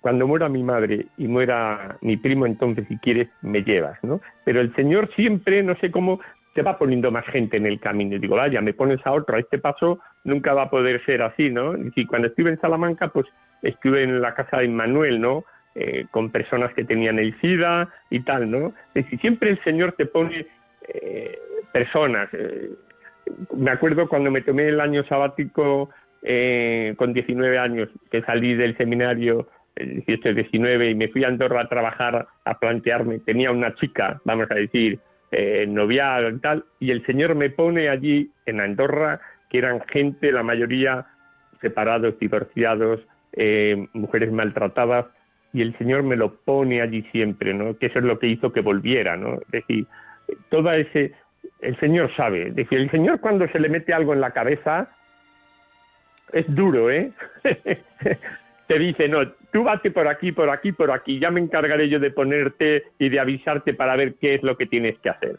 cuando muera mi madre y muera mi primo, entonces si quieres me llevas, ¿no? Pero el Señor siempre, no sé cómo, te va poniendo más gente en el camino. Y digo, vaya, me pones a otro, a este paso nunca va a poder ser así, ¿no? Y cuando estuve en Salamanca, pues estuve en la casa de Manuel, ¿no? Eh, con personas que tenían el SIDA y tal, ¿no? Es decir, siempre el Señor te pone eh, personas. Eh, me acuerdo cuando me tomé el año sabático eh, con 19 años que salí del seminario, el 18, 19, y me fui a Andorra a trabajar, a plantearme, tenía una chica, vamos a decir, eh, novia y tal, y el Señor me pone allí en Andorra, que eran gente, la mayoría separados, divorciados, eh, mujeres maltratadas, y el Señor me lo pone allí siempre, ¿no? Que eso es lo que hizo que volviera, ¿no? Es decir, toda ese, el Señor sabe, es decir, el Señor cuando se le mete algo en la cabeza, es duro, ¿eh? te dice, no, tú bate por aquí, por aquí, por aquí, ya me encargaré yo de ponerte y de avisarte para ver qué es lo que tienes que hacer.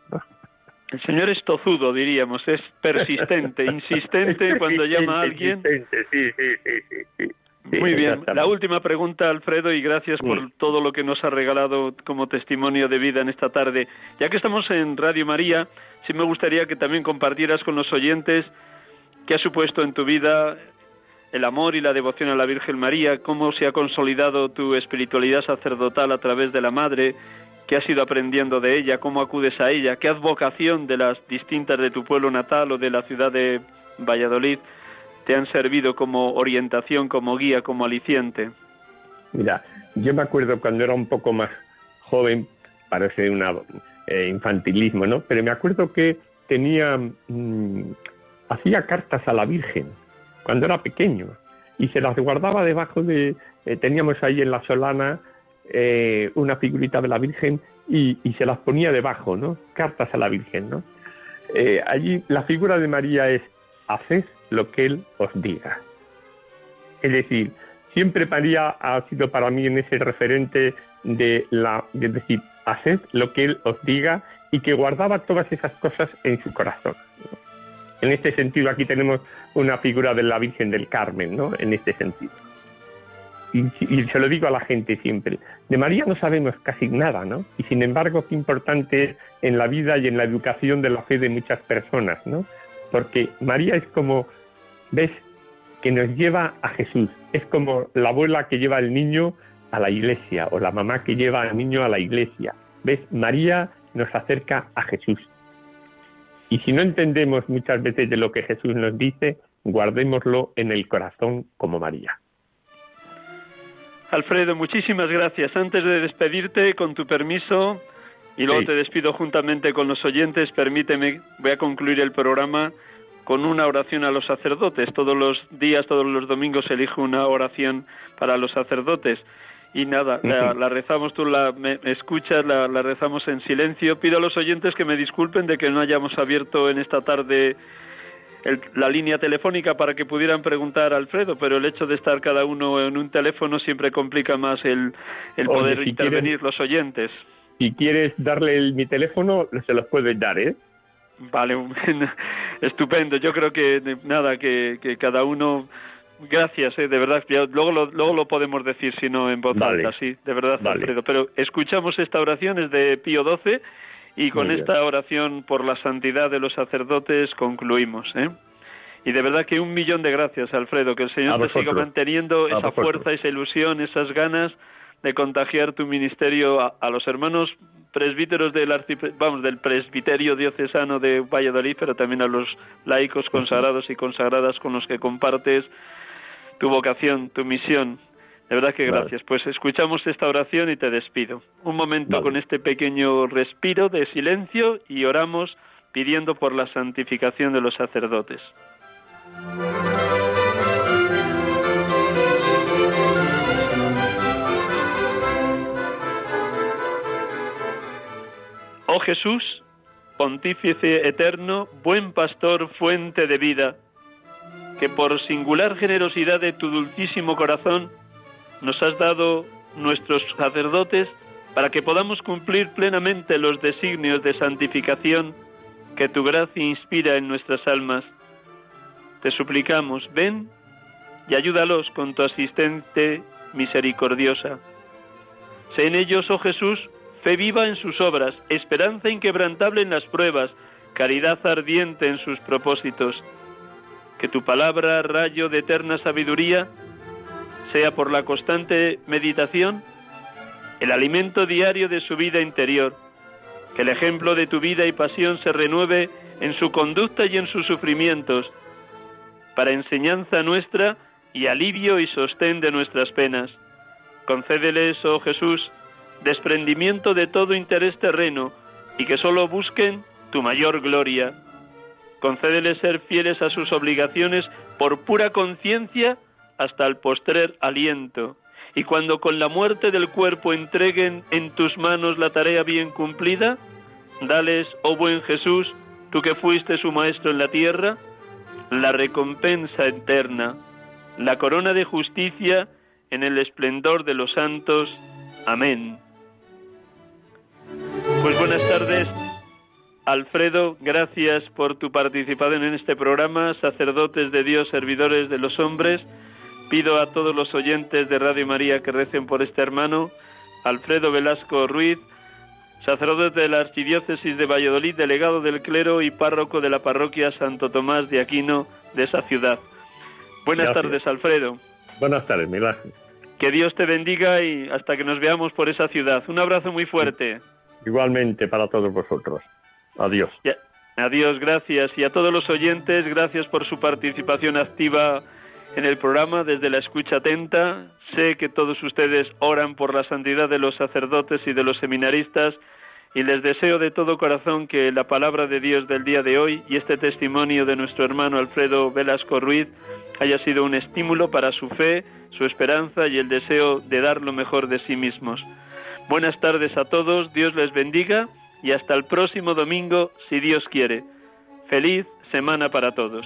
El señor es tozudo, diríamos, es persistente, insistente cuando llama a alguien. Sí, sí, sí, sí, Muy bien. La última pregunta, Alfredo, y gracias por todo lo que nos ha regalado como testimonio de vida en esta tarde. Ya que estamos en Radio María, sí me gustaría que también compartieras con los oyentes qué ha supuesto en tu vida el amor y la devoción a la Virgen María, cómo se ha consolidado tu espiritualidad sacerdotal a través de la Madre, qué has ido aprendiendo de ella, cómo acudes a ella, qué advocación de las distintas de tu pueblo natal o de la ciudad de Valladolid te han servido como orientación, como guía, como aliciente. Mira, yo me acuerdo cuando era un poco más joven, parece un eh, infantilismo, ¿no? Pero me acuerdo que tenía, mm, hacía cartas a la Virgen cuando era pequeño y se las guardaba debajo de, eh, teníamos ahí en la solana eh, una figurita de la Virgen y, se las ponía debajo, ¿no? Cartas a la Virgen, ¿no? Eh, allí la figura de María es, haced lo que Él os diga. Es decir, siempre María ha sido para mí en ese referente de la, de decir, haced lo que Él os diga y que guardaba todas esas cosas en su corazón. En este sentido, aquí tenemos una figura de la Virgen del Carmen, ¿no? En este sentido y, se lo digo a la gente siempre, de María no sabemos casi nada, ¿no? Y sin embargo, qué importante es en la vida y en la educación de la fe de muchas personas, ¿no? Porque María es como, ves, que nos lleva a Jesús, es como la abuela que lleva al niño a la iglesia o la mamá que lleva al niño a la iglesia. ¿Ves? María nos acerca a Jesús. Y si no entendemos muchas veces de lo que Jesús nos dice, guardémoslo en el corazón como María. Alfredo, muchísimas gracias. Antes de despedirte, con tu permiso, y luego te despido juntamente con los oyentes, permíteme, voy a concluir el programa con una oración a los sacerdotes. Todos los días, todos los domingos elijo una oración para los sacerdotes. Y nada, la, rezamos, tú la me, escuchas, la, la rezamos en silencio. Pido a los oyentes que me disculpen de que no hayamos abierto en esta tarde la línea telefónica para que pudieran preguntar a Alfredo, pero el hecho de estar cada uno en un teléfono siempre complica más el, el poder intervenir los oyentes. Si quieres darle mi teléfono, se los puedes dar, ¿eh? Vale, estupendo. Yo creo que nada, que, que cada uno Gracias, eh, de verdad. luego, lo, luego lo podemos decir, si no en voz alta, sí, de verdad, Alfredo. Pero escuchamos esta oración, es de Pío XII, y con esta oración por la santidad de los sacerdotes concluimos. ¿eh? Y de verdad que un millón de gracias, Alfredo, que el Señor te siga manteniendo esa fuerza, esa ilusión, esas ganas de contagiar tu ministerio a, los hermanos presbíteros del vamos del presbiterio diocesano de Valladolid, pero también a los laicos consagrados y consagradas con los que compartes tu vocación, tu misión. De verdad que gracias. Pues escuchamos esta oración y te despido. Un momento con este pequeño respiro de silencio y oramos pidiendo por la santificación de los sacerdotes. Oh Jesús, pontífice eterno, buen pastor, fuente de vida, que por singular generosidad de tu dulcísimo corazón nos has dado nuestros sacerdotes para que podamos cumplir plenamente los designios de santificación que tu gracia inspira en nuestras almas. Te suplicamos, ven y ayúdalos con tu asistente misericordiosa. Sé en ellos, oh Jesús, fe viva en sus obras, esperanza inquebrantable en las pruebas, caridad ardiente en sus propósitos. Que tu palabra, rayo de eterna sabiduría, sea por la constante meditación el alimento diario de su vida interior, que el ejemplo de tu vida y pasión se renueve en su conducta y en sus sufrimientos, para enseñanza nuestra y alivio y sostén de nuestras penas. Concédeles, oh Jesús, desprendimiento de todo interés terreno y que sólo busquen tu mayor gloria. Concédeles ser fieles a sus obligaciones por pura conciencia hasta el postrer aliento, y cuando con la muerte del cuerpo entreguen en tus manos la tarea bien cumplida, dales, oh buen Jesús, tú que fuiste su maestro en la tierra, la recompensa eterna, la corona de justicia en el esplendor de los santos. Amén. Pues buenas tardes, Alfredo, gracias por tu participación en este programa, sacerdotes de Dios, servidores de los hombres. Pido a todos los oyentes de Radio María que recen por este hermano, Alfredo Velasco Ruiz, sacerdote de la Archidiócesis de Valladolid, delegado del clero y párroco de la parroquia Santo Tomás de Aquino de esa ciudad. Buenas tardes, Alfredo. Buenas tardes, Milán. Que Dios te bendiga y hasta que nos veamos por esa ciudad. Un abrazo muy fuerte. Igualmente para todos vosotros. Adiós. adiós, gracias. Y a todos los oyentes, gracias por su participación activa en el programa desde la escucha atenta. Sé que todos ustedes oran por la santidad de los sacerdotes y de los seminaristas y les deseo de todo corazón que la palabra de Dios del día de hoy y este testimonio de nuestro hermano Alfredo Velasco Ruiz haya sido un estímulo para su fe, su esperanza y el deseo de dar lo mejor de sí mismos. Buenas tardes a todos, Dios les bendiga y hasta el próximo domingo, si Dios quiere. Feliz semana para todos.